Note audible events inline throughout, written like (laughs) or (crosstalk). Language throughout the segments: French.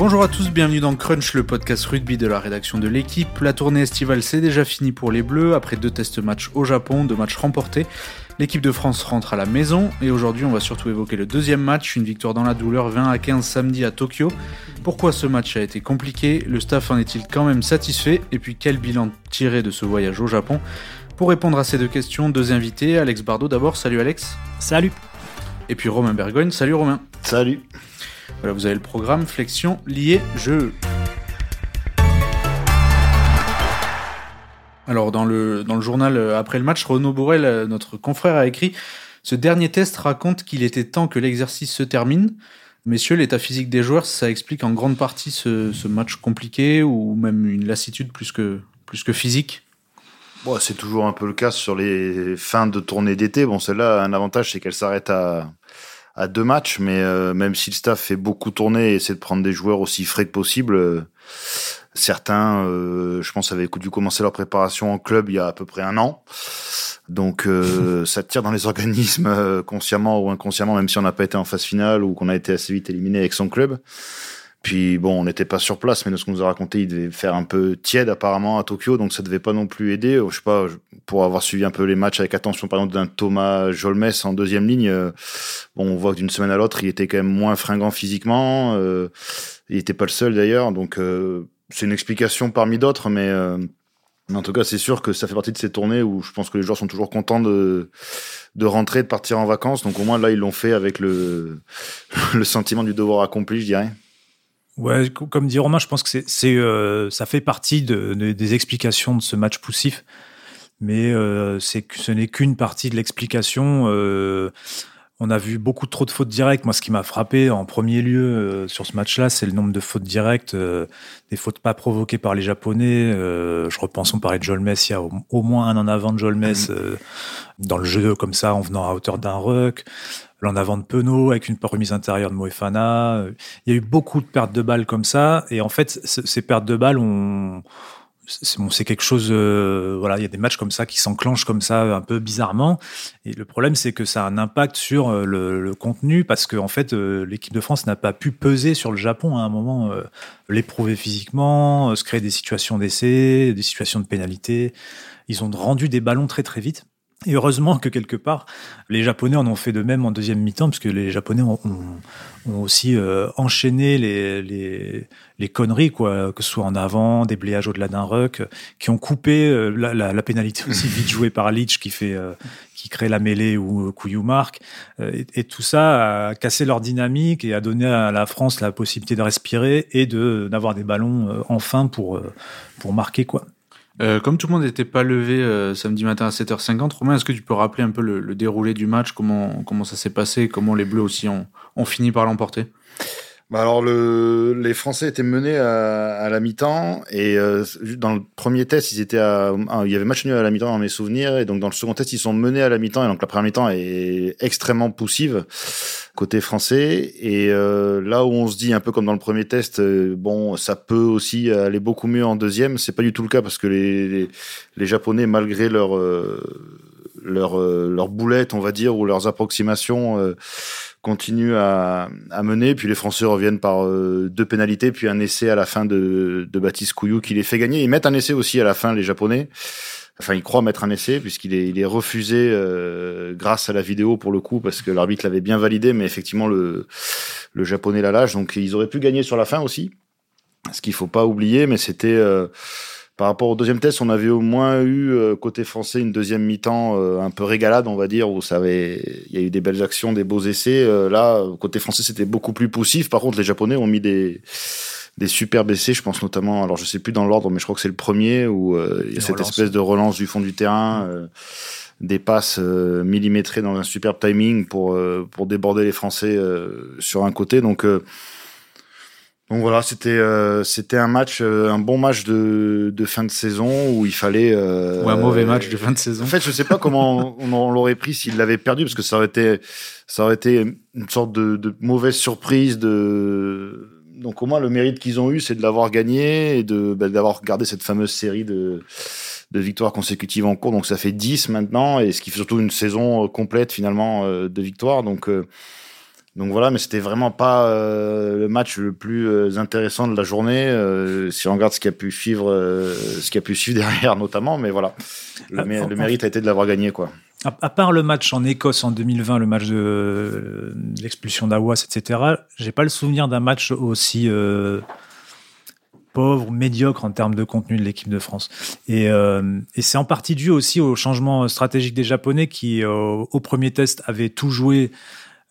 Bonjour à tous, bienvenue dans Crunch, le podcast rugby de la rédaction de l'équipe. La tournée estivale s'est déjà finie pour les Bleus après deux tests matchs au Japon, deux matchs remportés. L'équipe de France rentre à la maison et aujourd'hui on va surtout évoquer le deuxième match, une victoire dans la douleur 20 à 15 samedi à Tokyo. Pourquoi ce match a été compliqué? Le staff en est-il quand même satisfait? Et puis quel bilan tiré de ce voyage au Japon? Pour répondre à ces deux questions, deux invités. Alex Bardot d'abord, salut Alex. Salut. Et puis Romain Bergogne, salut Romain. Salut. Voilà, vous avez le programme Flexion lié jeu. Alors dans le, journal euh, après le match, Renaud Bourrel, euh, notre confrère, a écrit Ce dernier test raconte qu'il était temps que l'exercice se termine. Messieurs, l'état physique des joueurs, ça explique en grande partie ce, match compliqué ou même une lassitude plus que, plus que physique bon, C'est toujours un peu le cas sur les fins de tournée d'été. Bon, celle-là, un avantage, c'est qu'elle s'arrête à, à deux matchs, mais euh, même si le staff fait beaucoup tourner et essaie de prendre des joueurs aussi frais que possible, euh, certains, euh, je pense, avaient dû commencer leur préparation en club il y a à peu près un an. Donc (laughs) ça tire dans les organismes consciemment ou inconsciemment, même si on n'a pas été en phase finale ou qu'on a été assez vite éliminé avec son club. Puis bon, on n'était pas sur place, mais de ce qu'on nous a raconté, il devait faire un peu tiède apparemment à Tokyo, donc ça devait pas non plus aider. Je sais pas, pour avoir suivi un peu les matchs avec attention, par exemple d'un Thomas Jolmes en deuxième ligne, euh, bon, on voit que d'une semaine à l'autre, il était quand même moins fringant physiquement. Euh, il était pas le seul d'ailleurs, donc euh, c'est une explication parmi d'autres, mais en tout cas, c'est sûr que ça fait partie de ces tournées où je pense que les joueurs sont toujours contents de de rentrer, de partir en vacances. Donc au moins là, ils l'ont fait avec le (laughs) le sentiment du devoir accompli, je dirais. Ouais, comme dit Romain, je pense que c'est, euh, ça fait partie de, des explications de ce match poussif, mais euh, c'est ce n'est qu'une partie de l'explication. Euh, on a vu beaucoup trop de fautes directes. Moi, ce qui m'a frappé en premier lieu sur ce match-là, c'est le nombre de fautes directes, des fautes pas provoquées par les Japonais. je repense, on parlait de Jolmes, il y a au, moins un en avant de Jolmes mmh. dans le jeu comme ça, en venant à hauteur d'un ruck l'en avant de Penaud avec une remise intérieure de Moefana. Il y a eu beaucoup de pertes de balles comme ça. Et en fait, ces pertes de balles, on, c'est quelque chose. Euh, voilà, il y a des matchs comme ça qui s'enclenchent comme ça un peu bizarrement. Et le problème, c'est que ça a un impact sur euh, le, contenu parce qu'en en fait, euh, l'équipe de France n'a pas pu peser sur le Japon à un moment, l'éprouver physiquement, se créer des situations d'essai, des situations de pénalité. Ils ont rendu des ballons très très vite. Et heureusement que quelque part, les Japonais en ont fait de même en deuxième mi-temps, parce que les Japonais ont, ont, aussi euh, enchaîné les, les, les, conneries, quoi, que ce soit en avant, des bléages au-delà d'un ruck, qui ont coupé euh, la, la, la, pénalité aussi (laughs) vite jouée par Leach qui fait euh, qui crée la mêlée ou Couillou marque. Et, et, tout ça a cassé leur dynamique et a donné à la France la possibilité de respirer et de d'avoir des ballons enfin pour pour marquer quoi. Euh, comme tout le monde n'était pas levé euh, samedi matin à 7h50, Romain, est-ce que tu peux rappeler un peu le, déroulé du match, comment, comment ça s'est passé, comment les Bleus aussi ont, ont fini par l'emporter? Bah alors le, les Français étaient menés à, à la mi-temps et euh, dans le premier test ils étaient à, il y avait match nul à la mi-temps dans mes souvenirs et donc dans le second test ils sont menés à la mi-temps et donc la première mi-temps est extrêmement poussive côté français et euh, là où on se dit un peu comme dans le premier test euh, bon ça peut aussi aller beaucoup mieux en deuxième c'est pas du tout le cas parce que les les, les japonais malgré leur leur leur boulette on va dire ou leurs approximations continue à, à, mener. Puis les Français reviennent par euh, deux pénalités, puis un essai à la fin de, de Baptiste Couillou qui les fait gagner. Ils mettent un essai aussi à la fin, les Japonais. Enfin, ils croient mettre un essai puisqu'il est, il est refusé euh, grâce à la vidéo pour le coup parce que l'arbitre l'avait bien validé, mais effectivement le, le Japonais la lâche. Donc ils auraient pu gagner sur la fin aussi. Ce qu'il faut pas oublier, mais c'était euh, par rapport au deuxième test, on avait au moins eu euh, côté français une deuxième mi-temps euh, un peu régalade, on va dire, où ça avait, il y a eu des belles actions, des beaux essais. Euh, là, côté français, c'était beaucoup plus poussif. Par contre, les Japonais ont mis des des superbes essais. Je pense notamment, alors je sais plus dans l'ordre, mais je crois que c'est le premier où il y a cette espèce de relance du fond du terrain. des passes millimétrées dans un superbe timing pour pour déborder les Français sur un côté. Donc donc voilà, c'était euh, c'était un match, euh, un bon match de, de fin de saison où il fallait. Euh, Ou un mauvais match de fin de saison. En fait, je sais pas comment (laughs) on, l'aurait pris s'il l'avait perdu parce que ça aurait été ça aurait été une sorte de, de mauvaise surprise. De donc au moins le mérite qu'ils ont eu, c'est de l'avoir gagné et de bah, d'avoir gardé cette fameuse série de de victoires consécutives en cours. Donc ça fait 10 maintenant et ce qui fait surtout une saison complète finalement de victoires. Donc Donc voilà, mais c'était vraiment pas euh, le match le plus euh, intéressant de la journée, euh, si on regarde ce qui a pu suivre, ce qui pu suivre (laughs) derrière notamment. Mais voilà, le, mérite a été de l'avoir gagné, quoi. À, part le match en Écosse en 2020, le match de, l'expulsion d'Awas, etc., j'ai pas le souvenir d'un match aussi pauvre, médiocre en termes de contenu de l'équipe de France. Et c'est en partie dû aussi au changement stratégique des Japonais qui, au premier test, avaient tout joué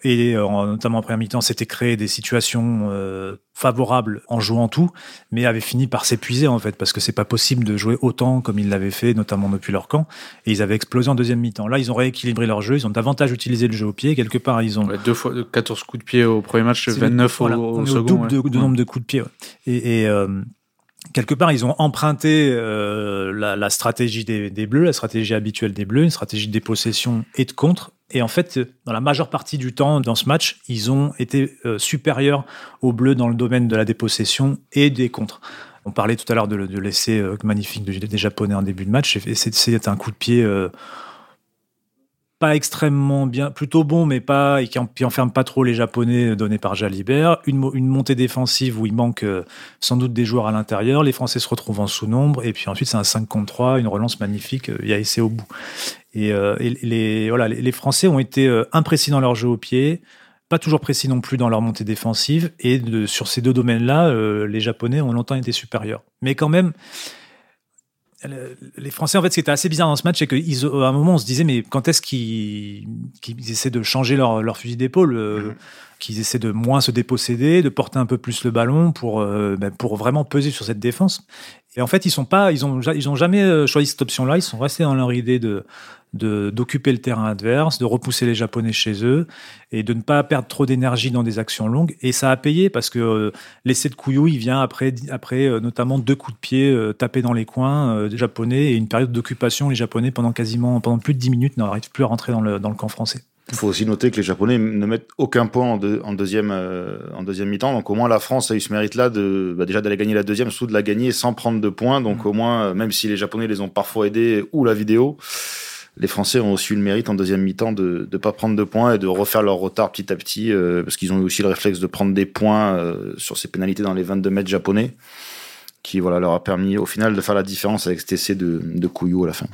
et euh, notamment en première mi-temps, s'était créé des situations euh, favorables en jouant tout, mais avait fini par s'épuiser en fait, parce que c'est pas possible de jouer autant comme ils l'avaient fait, notamment depuis leur camp. Et ils avaient explosé en deuxième mi-temps. Là, ils ont rééquilibré leur jeu, ils ont davantage utilisé le jeu au pied. Quelque part, ils ont deux fois 14 coups de pied au premier match, 29 au, au, second. double de, nombre de coups de pied. Et, et euh, quelque part, ils ont emprunté euh, la, stratégie des, Bleus, la stratégie habituelle des Bleus, une stratégie de dépossession et de contre, et en fait, dans la majeure partie du temps, dans ce match, ils ont été euh, supérieurs aux Bleus dans le domaine de la dépossession et des contres. On parlait tout à l'heure de, l'essai euh, magnifique des Japonais en début de match. Et c'est un coup de pied pas extrêmement bien, plutôt bon, mais pas, et qui, enferme pas trop les Japonais donnés par Jalibert. Une, montée défensive où il manque sans doute des joueurs à l'intérieur. Les Français se retrouvent en sous-nombre. Et puis ensuite, c'est un 5 contre 3, une relance magnifique. Il y a essai au bout. Et, euh, les, voilà, les, Français ont été euh, imprécis dans leur jeu au pied, pas toujours précis non plus dans leur montée défensive. Et sur ces deux domaines-là, euh, les Japonais ont longtemps été supérieurs. Mais quand même, les Français, en fait, ce qui était assez bizarre dans ce match, c'est qu'à un moment, on se disait, mais quand est-ce qu'ils essaient de changer leur, leur fusil d'épaule mm-hmm. Qu'ils essaient de moins se déposséder, de porter un peu plus le ballon pour, ben, pour vraiment peser sur cette défense? Et en fait, ils sont pas, ils ont, ils ont jamais choisi cette option-là. Ils sont restés dans leur idée de, d'occuper le terrain adverse, de repousser les Japonais chez eux et de ne pas perdre trop d'énergie dans des actions longues. Et ça a payé parce que euh, l'essai de Couillou, il vient après, après euh, notamment deux coups de pied euh, tapés dans les coins des Japonais et une période d'occupation. Les Japonais, pendant quasiment pendant plus de dix minutes, n'arrivent plus à rentrer dans le, dans le camp français. Il faut aussi noter que les Japonais ne mettent aucun point en, en deuxième, en deuxième mi-temps. Donc au moins la France a eu ce mérite-là de bah, déjà d'aller gagner la deuxième, surtout de la gagner sans prendre de points. Donc mmh. au moins, même si les Japonais les ont parfois aidés ou la vidéo, les Français ont aussi eu le mérite en deuxième mi-temps de ne pas prendre de points et de refaire leur retard petit à petit, euh, parce qu'ils ont eu aussi le réflexe de prendre des points euh, sur ces pénalités dans les 22 mètres japonais, qui voilà, leur a permis au final de faire la différence avec cet essai de, de Couillou à la fin.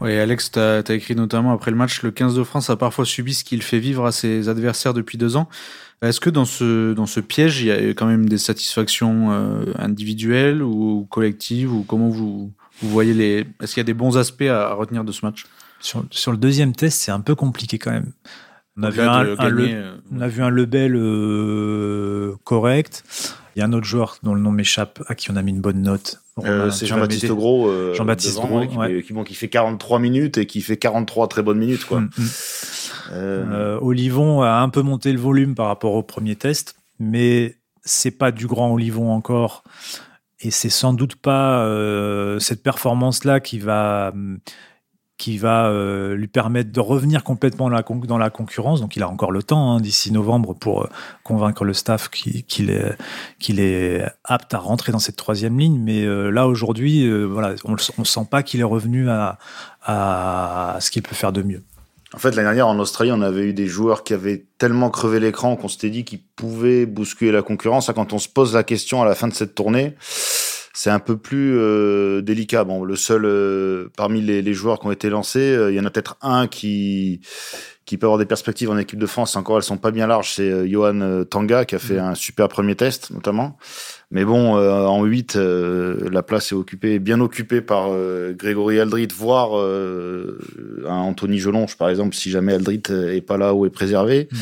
Oui, Alex, tu as, écrit notamment après le match, le 15 de France a parfois subi ce qu'il fait vivre à ses adversaires depuis deux ans. Est-ce que dans ce, dans ce piège, il y a quand même des satisfactions euh, individuelles ou collectives ou comment vous, vous voyez les. Est-ce qu'il y a des bons aspects à, retenir de ce match? Sur, sur, le deuxième test, c'est un peu compliqué quand même. On a, vu un, le, euh, on a vu un Lebel euh, correct. Il y a un autre joueur dont le nom m'échappe, à qui on a mis une bonne note. Euh, c'est Jean-Baptiste Gros. Jean-Baptiste Gros, qui, qui, fait 43 minutes et qui fait 43 très bonnes minutes. Quoi. Mm, mm. Olivon a un peu monté le volume par rapport au premier test, mais c'est pas du grand Olivon encore. Et c'est sans doute pas euh, cette performance-là qui va, qui va euh, lui permettre de revenir complètement dans la, concurrence. Donc il a encore le temps hein, d'ici novembre pour euh, convaincre le staff qu'il est, apte à rentrer dans cette troisième ligne. Mais là aujourd'hui, voilà, on ne sent pas qu'il est revenu à, à ce qu'il peut faire de mieux. En fait, l'année dernière, en Australie, on avait eu des joueurs qui avaient tellement crevé l'écran qu'on s'était dit qu'ils pouvaient bousculer la concurrence. Quand on se pose la question à la fin de cette tournée, c'est un peu plus euh, délicat. Bon, le seul euh, parmi les, joueurs qui ont été lancés, euh, il y en a peut-être un qui qui peut avoir des perspectives en équipe de France. Encore, elles sont pas bien larges. C'est Johan Tanga qui a fait mmh. un super premier test, notamment. Mais bon, euh, en 8, euh, la place est occupée, bien occupée par euh, Grégory Aldrit, voire un Anthony Jelonche, par exemple, si jamais Aldrit est pas là ou est préservé. Mm.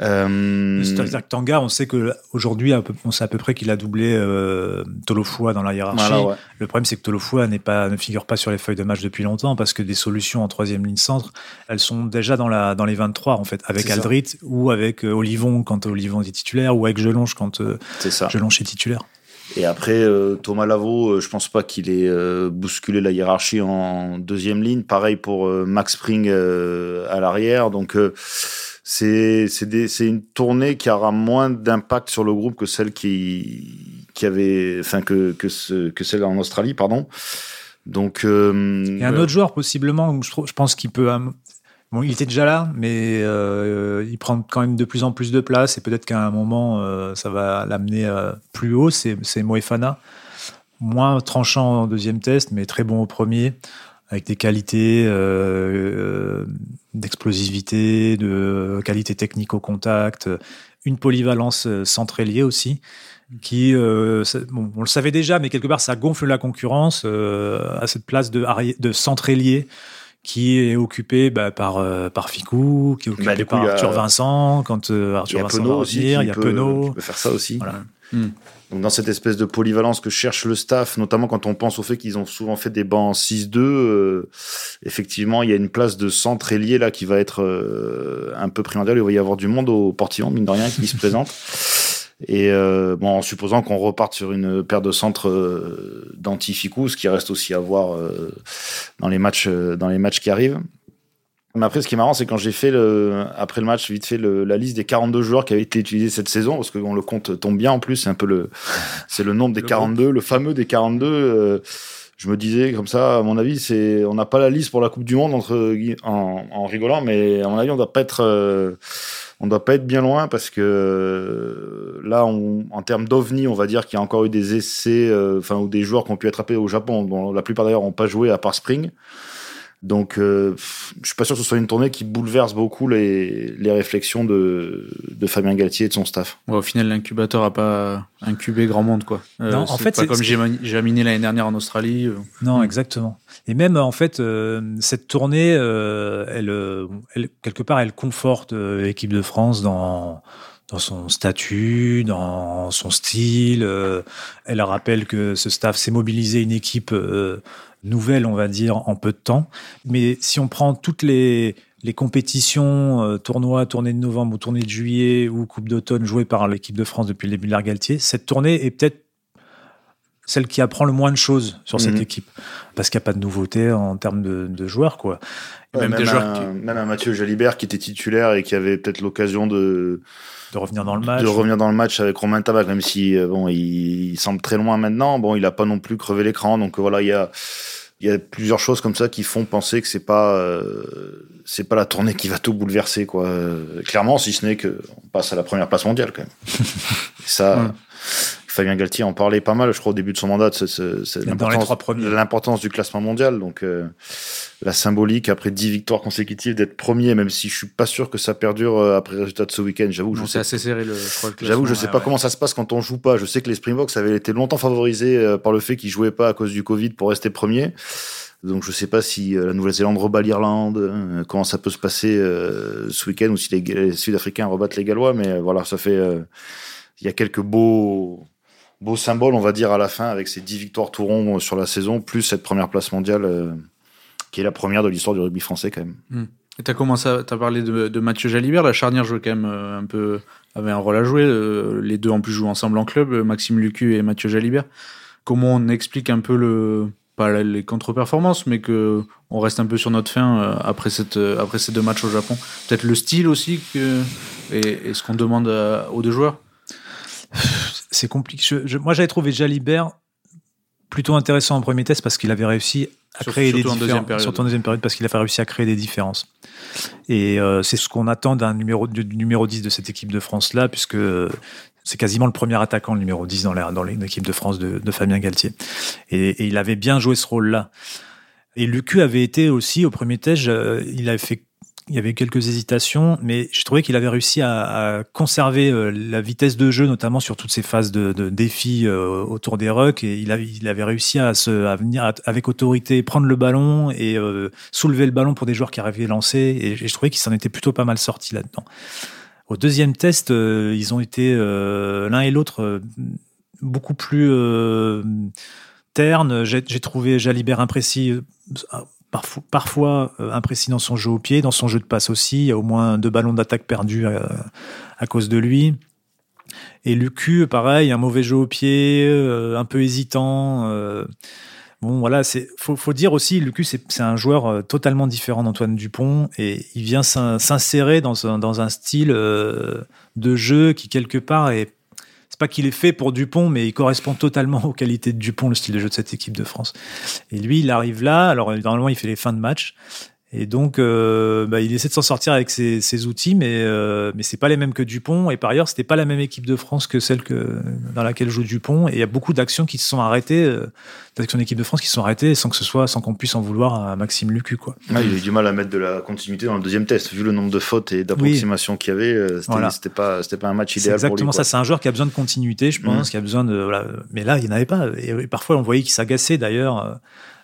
Euh... Que Tanga, on sait que aujourd'hui, on sait à peu près qu'il a doublé euh, Tolofua dans la hiérarchie. Le problème, c'est que Tolofua n'est pas, ne figure pas sur les feuilles de match depuis longtemps parce que des solutions en troisième ligne centre, elles sont déjà dans, la, dans les 23 en fait, avec Aldrit ou avec euh, Olivon quand Olivon est titulaire ou avec Gelonche quand euh, est titulaire. Et après, euh, Thomas Lavaux, je pense pas qu'il ait bousculé la hiérarchie en deuxième ligne. Pareil pour Max Spring à l'arrière. Donc, c'est une tournée qui aura moins d'impact sur le groupe que celle qui avait enfin que que, ce, que celle en Australie pardon. Donc euh, il y a un autre joueur possiblement je, trouve, je pense qu'il peut Bon, il était déjà là, mais il prend quand même de plus en plus de place et peut-être qu'à un moment, ça va l'amener plus haut. C'est Moefana, moins tranchant en deuxième test, mais très bon au premier avec des qualités euh, d'explosivité, de qualité technique au contact, une polyvalence euh, centrée aussi, qui, euh, on le savait déjà, mais quelque part ça gonfle la concurrence à cette place de, de centré qui est occupé bah, par par Ficou, qui est occupé bah, par Arthur Vincent quand Arthur Vincent va aussi, il y a Penaud, peut faire ça aussi. Voilà. Hmm. Donc dans cette espèce de polyvalence que cherche le staff, notamment quand on pense au fait qu'ils ont souvent fait des bancs 6-2, euh, effectivement, il y a une place de centre ailier là qui va être euh, un peu primordiale. Il va y avoir du monde au portillon, mine de rien, qui se présente. (laughs) Et euh, bon, en supposant qu'on reparte sur une paire de centres euh, d'antificus, qui reste aussi à voir dans les matchs dans les matchs qui arrivent. Mais après, ce qui est marrant, c'est quand j'ai fait, le, après le match, vite fait le, la liste des 42 joueurs qui avaient été utilisés cette saison, parce que on le compte tombe bien en plus, c'est un peu le, c'est le nombre des 42, le fameux des 42. Euh, je me disais comme ça, à mon avis, c'est, on n'a pas la liste pour la Coupe du Monde entre, en, en rigolant, mais à mon avis, on doit pas être, euh, on doit pas être bien loin parce que euh, là, on, en termes d'ovni, on va dire qu'il y a encore eu des essais, enfin, ou des joueurs qui ont pu être appelés au Japon, dont la plupart d'ailleurs n'ont pas joué à part Spring. Donc, euh, je suis pas sûr que ce soit une tournée qui bouleverse beaucoup les, les réflexions de, de, Fabien Galtier et de son staff. au final, l'incubateur a pas incubé grand monde, quoi. Euh, non, en fait, pas comme j'ai aminé l'année dernière en Australie. Euh. Non, hmm. exactement. Et même, en fait, euh, cette tournée, elle, elle, quelque part, elle conforte l'équipe de France dans dans son statut, dans son style. elle rappelle que ce staff s'est mobilisé une équipe nouvelle, on va dire, en peu de temps. Mais si on prend toutes les, les compétitions, euh, tournois, tournée de novembre ou tournée de juillet ou Coupe d'automne jouées par l'équipe de France depuis le début de l'ère Galtier, cette tournée est peut-être celle qui apprend le moins de choses sur cette mhm. équipe. Parce qu'il n'y a pas de nouveauté en termes de, joueurs, quoi. même, des joueurs un, même un Mathieu Jalibert qui était titulaire et qui avait peut-être l'occasion de de revenir dans le match. De revenir dans le match avec Romain Tabac, même si euh, bon, il, semble très loin maintenant. Bon, il a pas non plus crevé l'écran, donc voilà, il y a il y a plusieurs choses comme ça qui font penser que c'est pas euh, c'est pas la tournée qui va tout bouleverser quoi. clairement, si ce n'est que on passe à la première place mondiale quand même. (laughs) ça. Fabien Galtier en parlait pas mal, je crois, au début de son mandat, c'est l'importance du classement mondial. Donc, euh, la symbolique, après 10 victoires consécutives, d'être premier, même si je suis pas sûr que ça perdure euh, après le résultat de ce week-end. J'avoue, je C'est assez serré, le, J'avoue, je sais pas comment ça se passe quand on joue pas. Je sais que les Springboks avaient été longtemps favorisés euh, par le fait qu'ils jouaient pas à cause du Covid pour rester premier. Donc je sais pas si la Nouvelle-Zélande rebat l'Irlande, comment ça peut se passer ce week-end ou si les, Sud-Africains rebattent les Gallois, mais voilà, ça fait il y a quelques beaux beau symbole, on va dire, à la fin, avec ces 10 victoires tout rond sur la saison, plus cette première place mondiale, euh, qui est la première de l'histoire du rugby français, quand même. Hmm. Et t'as commencé à as parlé de, Mathieu Jalibert, la charnière jouait quand même euh, un peu, avait un rôle à jouer. Euh, les deux en plus jouent ensemble en club, Maxime Lucu et Mathieu Jalibert. Comment on explique un peu le, pas les contre-performances, mais que on reste un peu sur notre fin après, cette, après ces deux matchs au Japon? Peut-être le style aussi que, et, et ce qu'on demande aux deux joueurs? (sighs) c'est compliqué. moi, j'avais trouvé Jalibert plutôt intéressant en premier test parce qu'il avait réussi à créer des différences. Surtout en deuxième période, parce qu'il avait réussi à créer des différences. Et euh, c'est ce qu'on attend d'un numéro, du numéro 10 de cette équipe de France-là, puisque c'est quasiment le premier attaquant, le numéro 10 dans l'équipe de France de, Fabien Galtier. Et, et, il avait bien joué ce rôle-là. Et Lucu avait été aussi, au premier test, il avait fait il y avait quelques hésitations, mais je trouvais qu'il avait réussi à, conserver euh, la vitesse de jeu, notamment sur toutes ces phases de, de défis euh, autour des rucks. Et il avait, réussi à, se, à venir avec autorité prendre le ballon et euh, soulever le ballon pour des joueurs qui arrivaient lancer. Et, et je trouvais qu'il s'en était plutôt pas mal sorti là-dedans. Au deuxième test, ils ont été l'un et l'autre beaucoup plus ternes. J'ai trouvé Jalibert imprécis parfois, euh, imprécis dans son jeu au pied, dans son jeu de passe aussi. Il y a au moins deux ballons d'attaque perdus euh, à, cause de lui. Et Lucu, pareil, un mauvais jeu au pied, euh, un peu hésitant. bon, voilà, c'est faut, dire aussi, Lucu, c'est un joueur totalement différent d'Antoine Dupont et il vient s'insérer dans un style de jeu qui quelque part est c'est pas qu'il est fait pour Dupont, mais il correspond totalement aux qualités de Dupont, le style de jeu de cette équipe de France. Et lui, il arrive là. Alors normalement, il fait les fins de match. Et donc, euh, bah, il essaie de s'en sortir avec ses, ses outils, mais euh, mais c'est pas les mêmes que Dupont. Et par ailleurs, c'était pas la même équipe de France que celle que dans laquelle joue Dupont. Et il y a beaucoup d'actions qui se sont arrêtées, euh, d'actions d'équipe de France qui se sont arrêtées sans que ce soit, sans qu'on puisse en vouloir à Maxime Lucu, quoi. Ouais, il a eu du mal à mettre de la continuité dans le deuxième test, vu le nombre de fautes et d'approximations qu'il y avait. euh, C'était Voilà. pas, c'était pas un match idéal pour lui. exactement ça. C'est un joueur qui a besoin de continuité, je pense, Mhm. qui a besoin de. Voilà. Mais là, il n'y en avait pas. Et, et parfois, on voyait qu'il s'agaçait d'ailleurs euh,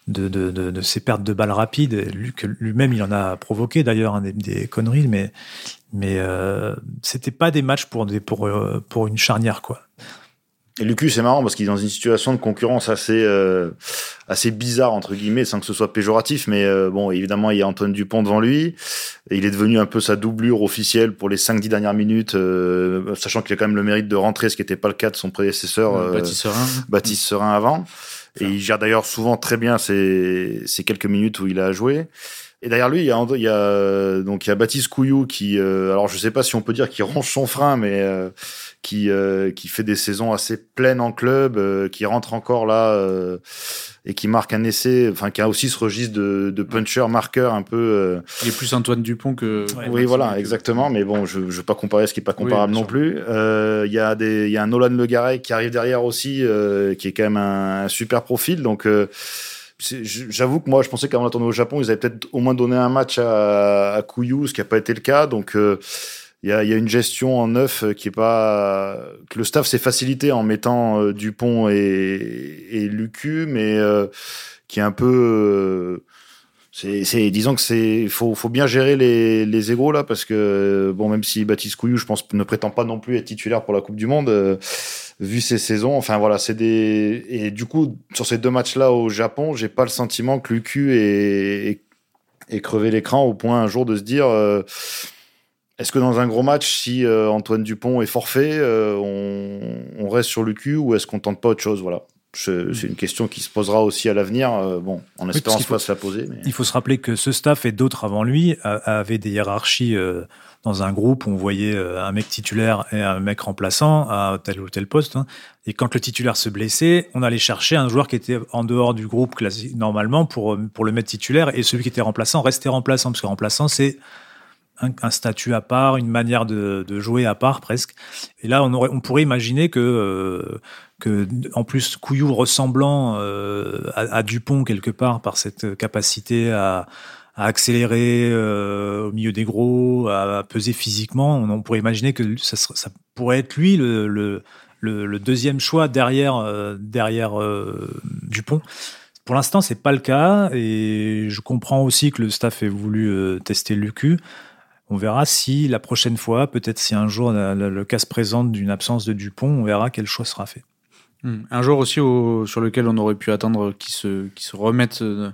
de, de, de, de ses pertes de balles rapides. Lui- lui-même, il en a provoqué d'ailleurs hein, des, des conneries, mais mais euh, c'était pas des matchs pour des pour euh, pour une charnière quoi. Et Lucu, c'est marrant parce qu'il est dans une situation de concurrence assez, euh, assez bizarre, entre guillemets, sans que ce soit péjoratif. Mais euh, bon, évidemment, il y a Antoine Dupont devant lui. Et il est devenu un peu sa doublure officielle pour les 5-10 dernières minutes, euh, sachant qu'il a quand même le mérite de rentrer, ce qui n'était pas le cas de son prédécesseur, euh, Baptiste Serin. Baptiste Serin avant. Et il gère d'ailleurs souvent très bien ces, quelques minutes où il a joué. Et derrière lui, il y a, il y a donc il y a Baptiste Couillou qui, euh, alors je sais pas si on peut dire qu'il ronge son frein, mais euh, qui euh, qui fait des saisons assez pleines en club, euh, qui rentre encore là euh, et qui marque un essai, enfin qui a aussi ce registre de, de puncher marqueur un peu. euh, Il est plus Antoine Dupont que. Ouais, oui, voilà, exactement. Mais bon, je ne veux pas comparer ce qui est pas comparable non plus. Euh, Il y a des, il y a un Nolan Le Garret qui arrive derrière aussi, euh, qui est quand même un, un super profil. Donc, euh, j'avoue que moi, je pensais qu'avant la tournée au Japon, ils avaient peut-être au moins donné un match à, à ce qui n'a pas été le cas. Donc, euh, il y, a, y a une gestion en neuf euh, qui est pas que le staff s'est facilité en mettant euh, Dupont et, et Lucu, mais euh, qui est un peu c'est, disons que c'est, faut, faut bien gérer les, les là, parce que bon, même si Baptiste Couillou, je pense, ne prétend pas non plus être titulaire pour la Coupe du Monde, vu ses saisons. Enfin voilà, c'est des, et du coup, sur ces deux matchs-là au Japon, j'ai pas le sentiment que Lucu ait, ait, crevé l'écran au point un jour de se dire. euh, est-ce que dans un gros match, si euh, Antoine Dupont est forfait, euh, on, on reste sur Lucu ou est-ce qu'on tente pas autre chose Voilà. Je- C'est une question qui se posera aussi à l'avenir. euh, bon, en espérant qu'il se pas se la poser. Mais... Il faut se rappeler que ce staff et d'autres avant lui a- avaient des hiérarchies euh, dans un groupe où on voyait euh, un mec titulaire et un mec remplaçant à tel ou tel poste. hein. Et quand le titulaire se blessait, on allait chercher un joueur qui était en dehors du groupe classique, normalement pour, euh, pour le mettre titulaire et celui qui était remplaçant restait remplaçant parce que remplaçant c'est un, un statut à part, une manière de, de jouer à part presque. Et là, on, aurait, on pourrait imaginer que, euh, que en plus, Couillou ressemblant euh, à, Dupont quelque part par cette capacité à, accélérer euh, au milieu des gros, à, peser physiquement, on, pourrait imaginer que ça, pourrait être lui le, deuxième choix derrière, euh, derrière Dupont. Pour l'instant, c'est pas le cas et je comprends aussi que le staff ait voulu tester Lucu. On verra si la prochaine fois, peut-être si un jour le cas se présente d'une absence de Dupont, on verra quel choix sera fait. Hmm. Un joueur aussi au- sur lequel on aurait pu attendre qu'il se, se remette euh,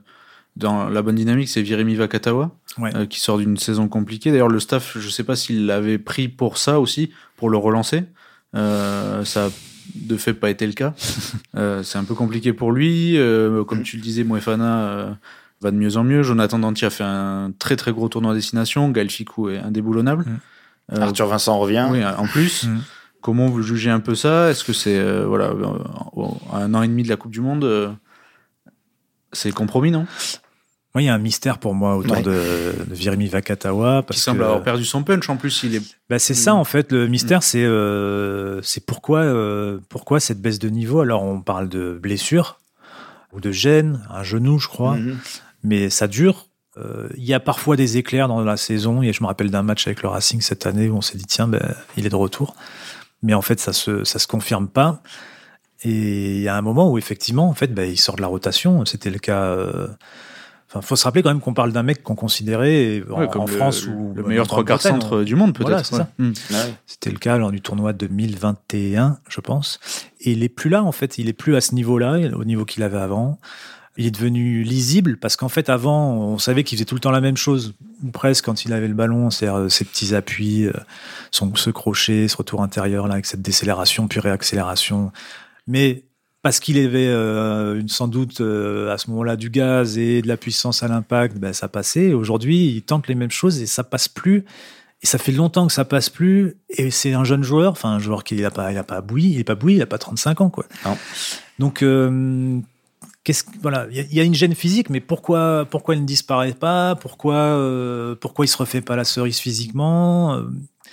dans la bonne dynamique, c'est Virimi Vakatawa, Ouais. euh, qui sort d'une saison compliquée. D'ailleurs, le staff, je ne sais pas s'il l'avait pris pour ça aussi, pour le relancer. Euh, ça a de fait pas été le cas. (laughs) Euh, c'est un peu compliqué pour lui. Euh, comme tu le disais, Moefana euh, va de mieux en mieux. Jonathan Danti a fait un très très gros tournoi à destination. Gaël Ficou est indéboulonnable. Mm. Euh, Arthur Vincent revient. oui, en plus. Mm. Comment vous jugez un peu ça? Est-ce que c'est euh, voilà euh, un an et demi de la Coupe du Monde, euh, c'est compromis, non? Moi, il y a un mystère pour moi autour Ouais. de, de Virimi Vakatawa. Qui Parce semble que, avoir perdu son punch. En plus, il est Bah, c'est ça en fait le mystère, c'est euh, c'est pourquoi pourquoi cette baisse de niveau? Alors on parle de blessure ou de gêne, un genou je crois, Mhm. mais ça dure. Euh, Il y a parfois des éclairs dans la saison. Et je me rappelle d'un match avec le Racing cette année où on s'est dit tiens ben, il est de retour, mais en fait ça se ça se confirme pas. Et il y a un moment où effectivement en fait ben, il sort de la rotation. C'était le cas. euh, Enfin, faut se rappeler quand même qu'on parle d'un mec qu'on considérait en, ouais, comme en le, France le, ou le meilleur trois quarts centre du monde, peut-être. Voilà, c'est ouais. ça. Mm. Ouais. C'était le cas lors du tournoi 2021, je pense. Et il est plus là, en fait. Il est plus à ce niveau-là, au niveau qu'il avait avant. Il est devenu lisible parce qu'en fait, avant, on savait qu'il faisait tout le temps la même chose, ou presque quand il avait le ballon, c'est-à-dire euh, ses petits appuis, euh, son, ce crochet, ce retour intérieur là, avec cette décélération puis réaccélération. Mais parce qu'il avait euh, une, sans doute euh, à ce moment-là du gaz et de la puissance à l'impact, ben, ça passait. Aujourd'hui, il tente les mêmes choses et ça passe plus. Et ça fait longtemps que ça passe plus. Et c'est un jeune joueur, enfin un joueur qui n'a pas, il a pas bouilli, il est pas bouilli, il a pas 35 ans quoi. Non. Donc euh, qu'est-ce voilà, il y, a une gêne physique, mais pourquoi, pourquoi il ne disparaît pas? Pourquoi, euh, pourquoi il se refait pas la cerise physiquement?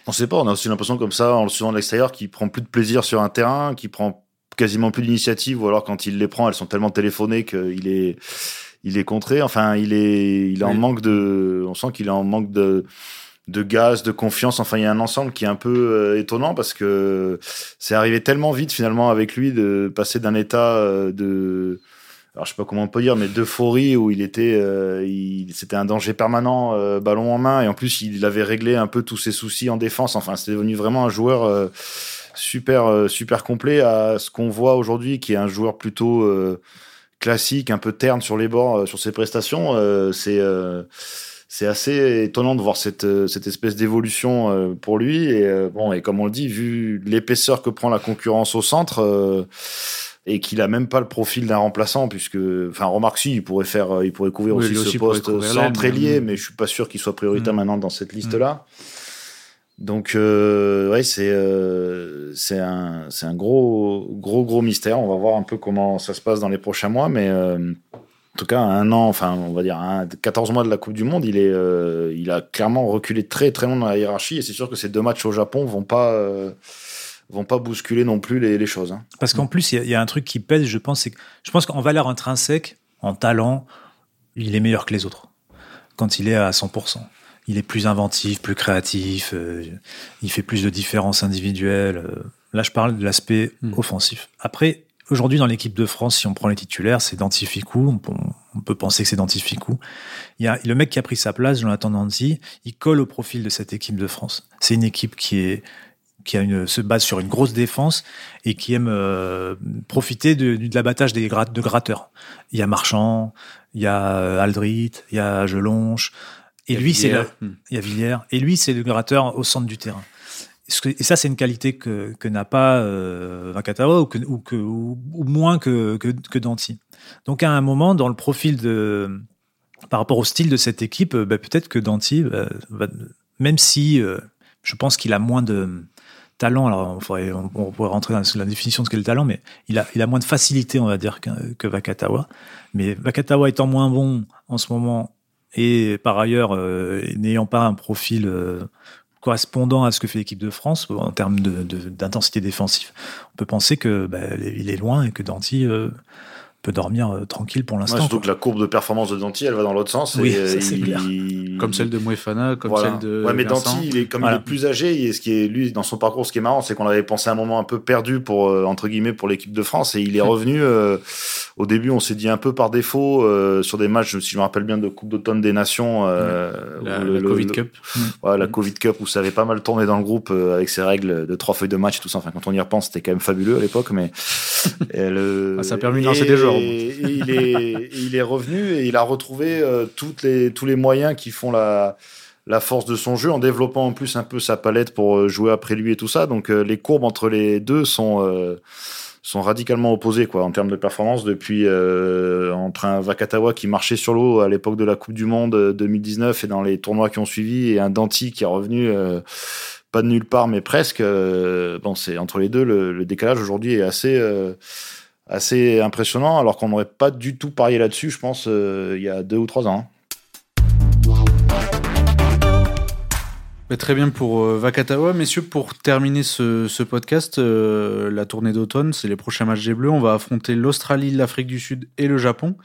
On sait pas. On a aussi l'impression comme ça, en le suivant de l'extérieur, qu'il prend plus de plaisir sur un terrain, qu'il prend quasiment plus d'initiative, ou alors quand il les prend, elles sont tellement téléphonées qu'il est, il est contré. Enfin, il est, il est en manque de. On sent qu'il est en manque de de gaz, de confiance. Enfin, il y a un ensemble qui est un peu euh, étonnant parce que c'est arrivé tellement vite finalement avec lui de passer d'un état euh, de alors je sais pas comment on peut dire, mais d'euphorie où il était, euh, c'était un danger permanent, euh, ballon en main, et en plus il avait réglé un peu tous ses soucis en défense. Enfin, c'était devenu vraiment un joueur euh, super, super complet à ce qu'on voit aujourd'hui, qui est un joueur plutôt classique, un peu terne sur les bords, sur ses prestations. c'est c'est assez étonnant de voir cette, cette espèce d'évolution pour lui. Et bon, et comme on le dit, vu l'épaisseur que prend la concurrence au centre et qu'il a même pas le profil d'un remplaçant puisque enfin remarque si il pourrait faire euh, il pourrait couvrir aussi, ce poste sans trélier mais... mais je suis pas sûr qu'il soit prioritaire mm. maintenant dans cette liste là donc euh, ouais c'est euh, c'est un c'est un gros gros gros mystère on va voir un peu comment ça se passe dans les prochains mois mais euh, en tout cas, un an, enfin, on va dire un, 14 mois de la Coupe du Monde, il est, il a clairement reculé très très loin dans la hiérarchie. Et c'est sûr que ces deux matchs au Japon vont pas, vont pas bousculer non plus les, choses. Hein. Parce qu'en plus, il y, a un truc qui pèse, je pense, c'est que je pense qu'en valeur intrinsèque, en talent, il est meilleur que les autres. Quand il est à 100%. Il est plus inventif, plus créatif, euh, il fait plus de différences individuelles. Euh. là, je parle de l'aspect hmm. offensif. Après, aujourd'hui, dans l'équipe de France, si on prend les titulaires, c'est Dantificou. On, on, peut penser que c'est Dantificou. Il y a le mec qui a pris sa place, Jonathan Danti, il colle au profil de cette équipe de France. C'est une équipe qui est qui a une, se base sur une grosse défense et qui aime euh, profiter de, de l'abattage des grat de gratteurs. Il y a Marchand, il y a euh, Aldrit, il y a Gelonche. Et lui, c'est il y a Villiers. Et lui, c'est le gratteur au centre du terrain. Et ça, c'est une qualité que, que n'a pas euh, Vakatawa ou, que, ou, que, ou, moins que, que, Danti. Donc, à un moment, dans le profil de, par rapport au style de cette équipe, bah, peut-être que Danti, bah, même si euh, je pense qu'il a moins de, talent, alors on, pourrait, rentrer dans la définition de ce qu'est le talent, mais il a, il a moins de facilité, on va dire, que, que Vakatawa. Mais Vakatawa étant moins bon en ce moment, et par ailleurs, euh, n'ayant pas un profil euh, correspondant à ce que fait l'équipe de France en termes d'intensité de, défensive, on peut penser que bah, il est loin et que Danti euh, peut dormir euh, tranquille pour l'instant. surtout que la courbe de performance de Danti, elle va dans l'autre sens. Oui, euh, il... (laughs) Comme celle de Moefana, comme celle de. Ouais, mais Danti, il est, comme il est plus âgé, et ce qui est, lui, dans son parcours, ce qui est marrant, c'est qu'on avait pensé un moment un peu perdu pour, euh, entre guillemets, pour l'équipe de France, et il est (laughs) revenu, au début, on s'est dit un peu par défaut, sur des matchs, si je me rappelle bien, de Coupe d'automne des Nations. la, le, Covid Cup. Ouais, la Covid Cup, où ça avait pas mal tourné dans le groupe, avec ses règles de trois feuilles de match et tout ça. Enfin, quand on y repense, c'était quand même fabuleux à l'époque, mais. (laughs) le... Ah, ça a permis de lancer des joueurs il est revenu et il a retrouvé euh, les, tous les moyens qui font la, la force de son jeu en développant en plus un peu sa palette pour euh, jouer après lui et tout ça. Donc euh, les courbes entre les deux sont sont radicalement opposées quoi en termes de performance depuis entre un Vakatawa qui marchait sur l'eau à l'époque de la Coupe du Monde 2019 et dans les tournois qui ont suivi et un Danti qui est revenu pas de nulle part mais presque bon c'est entre les deux le décalage aujourd'hui est assez assez impressionnant, alors qu'on n'aurait pas du tout parié là-dessus, je pense, euh, il y a deux ou trois ans. Bah, très bien pour euh, Vakatawa. Messieurs, pour terminer ce, podcast, euh, la tournée d'automne, c'est les prochains matchs des Bleus. On va affronter l'Australie, l'Afrique du Sud et le Japon.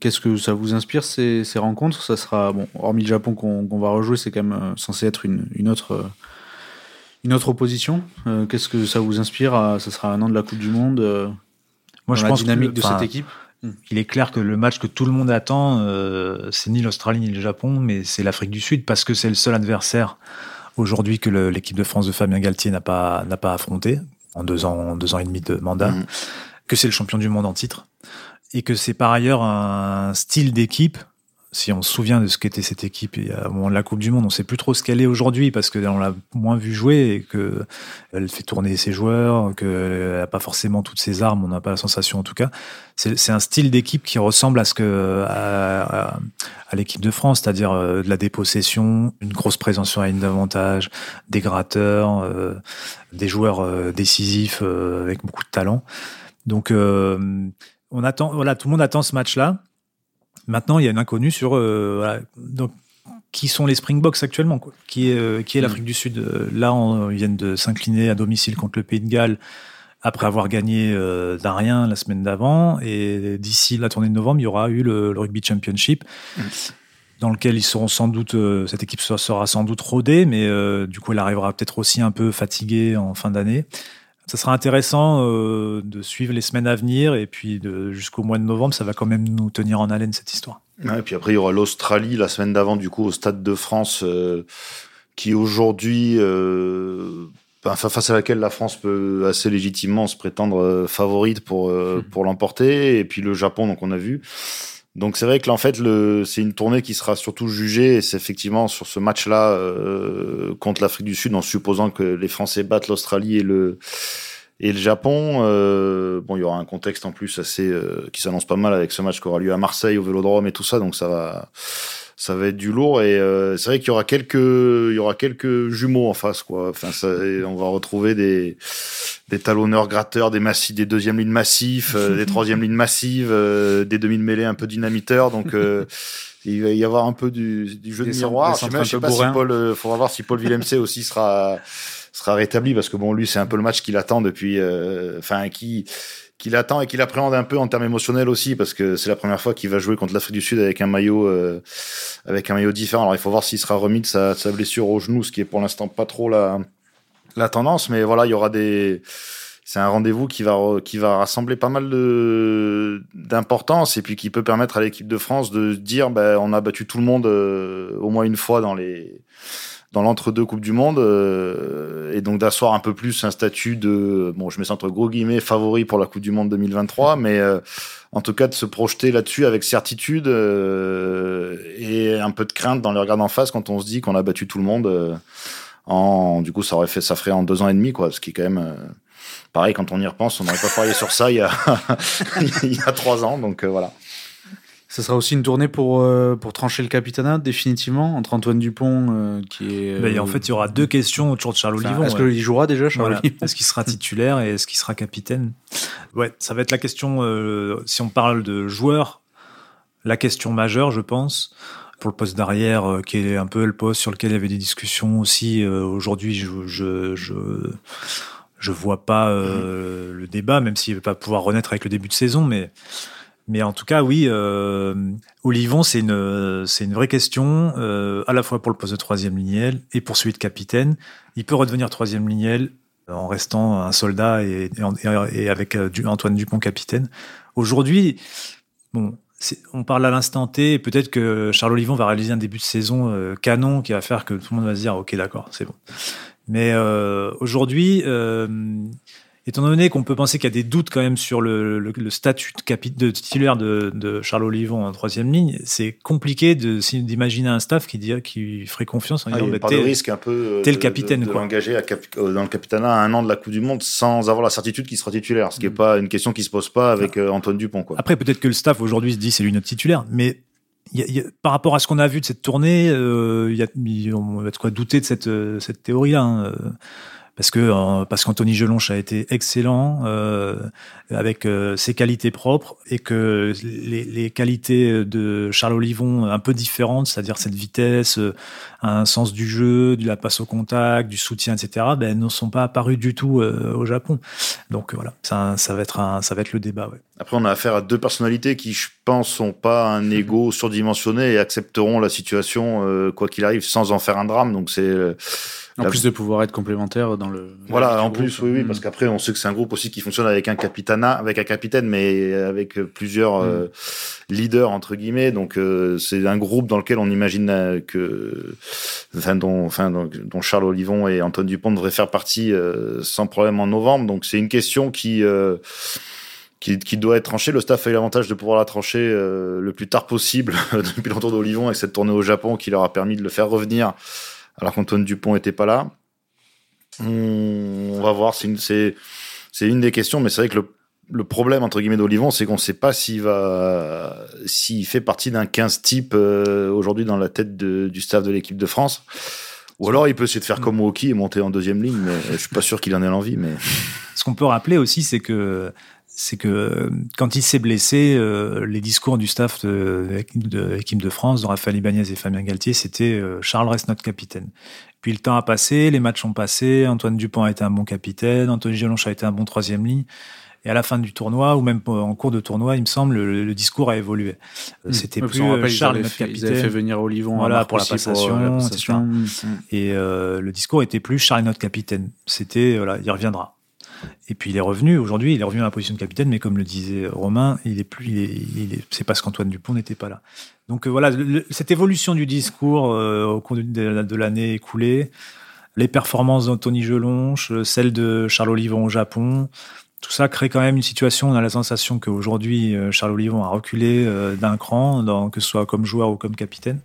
Qu'est-ce que ça vous inspire ces, rencontres? Ça sera, bon, hormis le Japon qu'on va rejouer, c'est quand même censé être une, autre, une autre opposition. Qu'est-ce que ça vous inspire? Ça sera un an de la Coupe du Monde moi, je pense dynamique de cette équipe. Il est clair que le match que tout le monde attend, euh, c'est ni l'Australie ni le Japon, mais c'est l'Afrique du Sud parce que c'est le seul adversaire aujourd'hui que l'équipe de France de Fabien Galtier n'a pas n'a pas affronté en deux ans, deux ans et demi de mandat, hmm. que c'est le champion du monde en titre et que c'est par ailleurs un style d'équipe si on se souvient de ce qu'était cette équipe au moment de la Coupe du Monde, on sait plus trop ce qu'elle est aujourd'hui parce qu'on l'a moins vu jouer et que elle fait tourner ses joueurs, qu'elle n'a pas forcément toutes ses armes, on n'a pas la sensation en tout cas. C'est un style d'équipe qui ressemble à ce que à, l'équipe de France, c'est-à-dire euh, de la dépossession, une grosse présence sur la ligne d'avantage, des gratteurs, euh, des joueurs euh, décisifs avec beaucoup de talent. Donc on attend, voilà, tout le monde attend ce match-là. Maintenant, il y a une inconnue sur donc, qui sont les Springboks actuellement, quoi. qui est, qui est l'Afrique du Sud. Là, on, ils viennent de s'incliner à domicile contre le Pays de Galles après avoir gagné d'un rien la semaine d'avant. Et d'ici la tournée de novembre, il y aura eu le, Rugby Championship. Mm dans lequel ils seront sans doute, euh, cette équipe sera sans doute rodée, mais euh, du coup, elle arrivera peut-être aussi un peu fatiguée en fin d'année. Ça sera intéressant euh, de suivre les semaines à venir et puis jusqu'au mois de novembre, ça va quand même nous tenir en haleine cette histoire. et puis après, il y aura l'Australie la semaine d'avant, du coup, au Stade de France, qui aujourd'hui, face à laquelle la France peut assez légitimement se prétendre favorite pour, mmh. pour l'emporter, et puis le Japon, donc on a vu. Donc c'est vrai que là, en fait, c'est une tournée qui sera surtout jugée, et c'est effectivement sur ce match-là euh, contre l'Afrique du Sud, en supposant que les Français battent l'Australie et le et le Japon. Euh, bon, il y aura un contexte en plus assez euh, qui s'annonce pas mal avec ce match qui aura lieu à Marseille au Vélodrome et tout ça, donc ça va ça va être du lourd et euh, c'est vrai qu'il y aura quelques il y aura quelques jumeaux en face quoi. Enfin, ça, on va retrouver des des talonneurs gratteurs, des massifs, des deuxièmes lignes massifs, euh, des troisièmes lignes massives, euh, des demi de mêlée un peu dynamiteurs. Donc (laughs) il va y avoir un peu du, du jeu de miroir. Je sais, pas si Paul, faudra voir si Paul Villemc aussi sera sera rétabli parce que bon lui c'est un peu le match qu'il attend depuis enfin qui qu'il attend et qu'il appréhende un peu en termes émotionnels aussi parce que c'est la première fois qu'il va jouer contre l'Afrique du Sud avec un maillot euh, avec un maillot différent. Alors il faut voir s'il sera remis de sa, sa, blessure au genou, ce qui est pour l'instant pas trop la la tendance, mais voilà, il y aura des c'est un rendez-vous qui va qui va rassembler pas mal de d'importance et puis qui peut permettre à l'équipe de France de dire ben on a battu tout le monde euh, au moins une fois dans les dans l'entre-deux Coupe du Monde euh, et donc d'asseoir un peu plus un statut de, bon, je mets ça entre gros guillemets, favori pour la Coupe du Monde 2023, mais euh, en tout cas de se projeter là-dessus avec certitude euh, et un peu de crainte dans les regards en face quand on se dit qu'on a battu tout le monde. en, du coup, ça aurait fait, ça ferait en deux ans et demi, quoi, ce qui est quand même pareil quand on y repense, on n'aurait pas parié sur ça il y a, (laughs) il y a trois ans, donc voilà. Ce sera aussi une tournée pour, euh, pour trancher le capitanat définitivement entre Antoine Dupont euh, qui est. Ben, en fait, il y aura deux questions autour de Charles Olivon. Est-ce qu'il jouera déjà Charles Est-ce qu'il sera titulaire et est-ce qu'il sera capitaine? Ouais, ça va être la question. Euh, si on parle de joueurs, la question majeure, je pense. Pour le poste d'arrière, qui est un peu le poste sur lequel il y avait des discussions aussi. Aujourd'hui, je, je, je je vois pas le débat, même s'il ne va pas pouvoir renaître avec le début de saison, mais mais en tout cas, oui, euh, Olivon, c'est une, c'est une vraie question, euh, à la fois pour le poste de troisième lignel et pour celui de capitaine. Il peut redevenir troisième lignel en restant un soldat et, et, avec euh, Antoine Dupont capitaine. Aujourd'hui, bon, on parle à l'instant T, et peut-être que Charles Olivon va réaliser un début de saison euh, canon qui va faire que tout le monde va se dire, ok, d'accord, c'est bon. Mais euh, aujourd'hui, euh, Étant donné qu'on peut penser qu'il y a des doutes quand même sur le, le, statut de, de titulaire de, de, Charles Olivon en troisième ligne, c'est compliqué d'imaginer un staff qui, dit, qui ferait confiance en ah, disant bah, de risque un peu euh, le capitaine. De, l'engager euh, dans le capitanat à un an de la Coupe du Monde sans avoir la certitude qu'il sera titulaire, ce qui n'est mm. pas une question qui se pose pas avec euh, Antoine Dupont. Quoi. Après, peut-être que le staff aujourd'hui se dit c'est lui notre titulaire, mais y a, par rapport à ce qu'on a vu de cette tournée, il y a, on va de quoi douter de cette, cette théorie-là. Hein parce que euh, parce qu'Anthony Gelonche a été excellent euh, avec euh, ses qualités propres et que les, les, qualités de Charles Olivon un peu différentes, c'est-à-dire cette vitesse, un sens du jeu, de la passe au contact, du soutien, etc. Ben ne sont pas apparus du tout au Japon. Donc voilà, ça, ça va être un, ça va être le débat. Ouais. Après, on a affaire à deux personnalités qui, je pense, sont pas un ego surdimensionné et accepteront la situation quoi qu'il arrive sans en faire un drame. Donc c'est en plus de pouvoir être complémentaire dans le. Voilà, en plus, oui, oui, parce qu'après, on sait que c'est un groupe aussi qui fonctionne avec un capitana, avec un capitaine, mais avec plusieurs mm. euh, leaders entre guillemets. Donc, euh, c'est un groupe dans lequel on imagine euh, que, enfin, dont, enfin, dont Charles Olivon et Antoine Dupont devraient faire partie sans problème en novembre. Donc, c'est une question qui. Qui, qui, doit être tranchée. Le staff a eu l'avantage de pouvoir la trancher le plus tard possible (laughs) depuis l'entour d'Olivon avec cette tournée au Japon qui leur a permis de le faire revenir alors qu'Antoine Dupont n'était pas là. On, va voir, c'est une, une, des questions, mais c'est vrai que le, le, problème, entre guillemets, d'Olivon, c'est qu'on ne sait pas s'il va, s'il fait partie d'un 15 type euh, aujourd'hui dans la tête de, du staff de l'équipe de France, Ou alors il peut essayer de faire comme Woki et monter en deuxième ligne, mais je suis pas sûr qu'il en ait l'envie. Mais (laughs) ce qu'on peut rappeler aussi, c'est que c'est que quand il s'est blessé, euh, les discours du staff de, l'équipe de France, de Raphaël Ibanez et Fabien Galtier, c'était euh, Charles reste notre capitaine. Puis le temps a passé, les matchs ont passé, Antoine Dupont a été un bon capitaine, Anthony Gelonche a été un bon troisième ligne. Et à la fin du tournoi, ou même en cours de tournoi, il me semble, le, discours a évolué. Hmm. C'était plus Charles, notre capitaine. Ils avaient fait venir Olivon voilà, pour la passation, Et euh, le discours était plus Charles notre capitaine. C'était, voilà, il reviendra. Et puis il est revenu aujourd'hui, il est revenu à la position de capitaine, mais comme le disait Romain, il est plus, il est, c'est parce qu'Antoine Dupont n'était pas là. Donc euh, voilà, cette évolution du discours euh, au cours de, l'année écoulée, les performances d'Anthony Gelonche, celles de Charles Olivon au Japon, tout ça crée quand même une situation. On a la sensation qu'aujourd'hui, euh, Charles Olivon a reculé d'un cran, que ce soit comme joueur ou comme capitaine.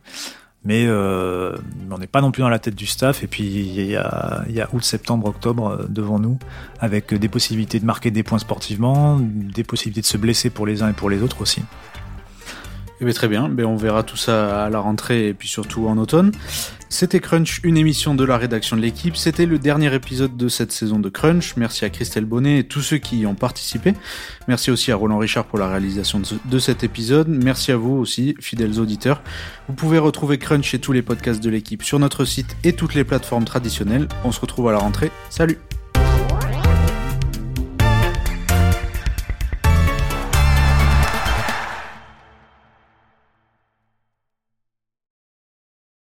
Mais euh, on n'est pas non plus dans la tête du staff. Et puis il y a, août, septembre, octobre euh, devant nous, avec des possibilités de marquer des points sportivement, des possibilités de se blesser pour les uns et pour les autres aussi. Eh bien, très bien, ben, on verra tout ça à la rentrée et puis surtout en automne. C'était Crunch, une émission de la rédaction de l'équipe. C'était le dernier épisode de cette saison de Crunch. Merci à Christelle Bonnet et tous ceux qui y ont participé. Merci aussi à Roland Richard pour la réalisation de, cet épisode. Merci à vous aussi, fidèles auditeurs. Vous pouvez retrouver Crunch et tous les podcasts de l'équipe sur notre site et toutes les plateformes traditionnelles. On se retrouve à la rentrée. Salut